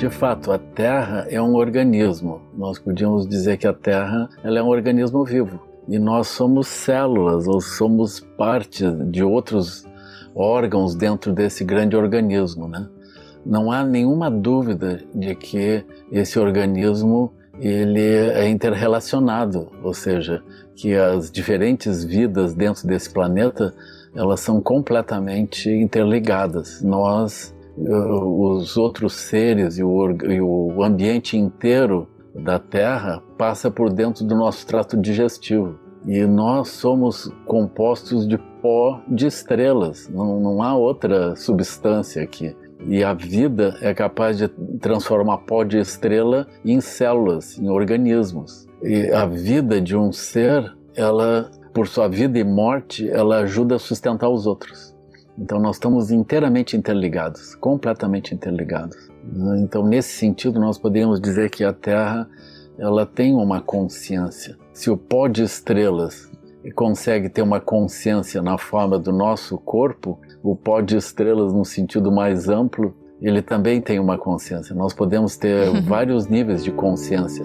De fato, a Terra é um organismo. Nós podíamos dizer que a Terra ela é um organismo vivo. E nós somos células ou somos parte de outros órgãos dentro desse grande organismo, né? Não há nenhuma dúvida de que esse organismo ele é interrelacionado, ou seja, que as diferentes vidas dentro desse planeta elas são completamente interligadas. Nós, os outros seres e o, e o ambiente inteiro da Terra passa por dentro do nosso trato digestivo. E nós somos compostos de pó de estrelas, não, não há outra substância aqui. E a vida é capaz de transformar pó de estrela em células, em organismos. E a vida de um ser, ela, por sua vida e morte, ela ajuda a sustentar os outros. Então nós estamos inteiramente interligados, completamente interligados. Então nesse sentido nós poderíamos dizer que a Terra ela tem uma consciência. Se o pó de estrelas consegue ter uma consciência na forma do nosso corpo, o pó de estrelas no sentido mais amplo, ele também tem uma consciência. Nós podemos ter vários níveis de consciência.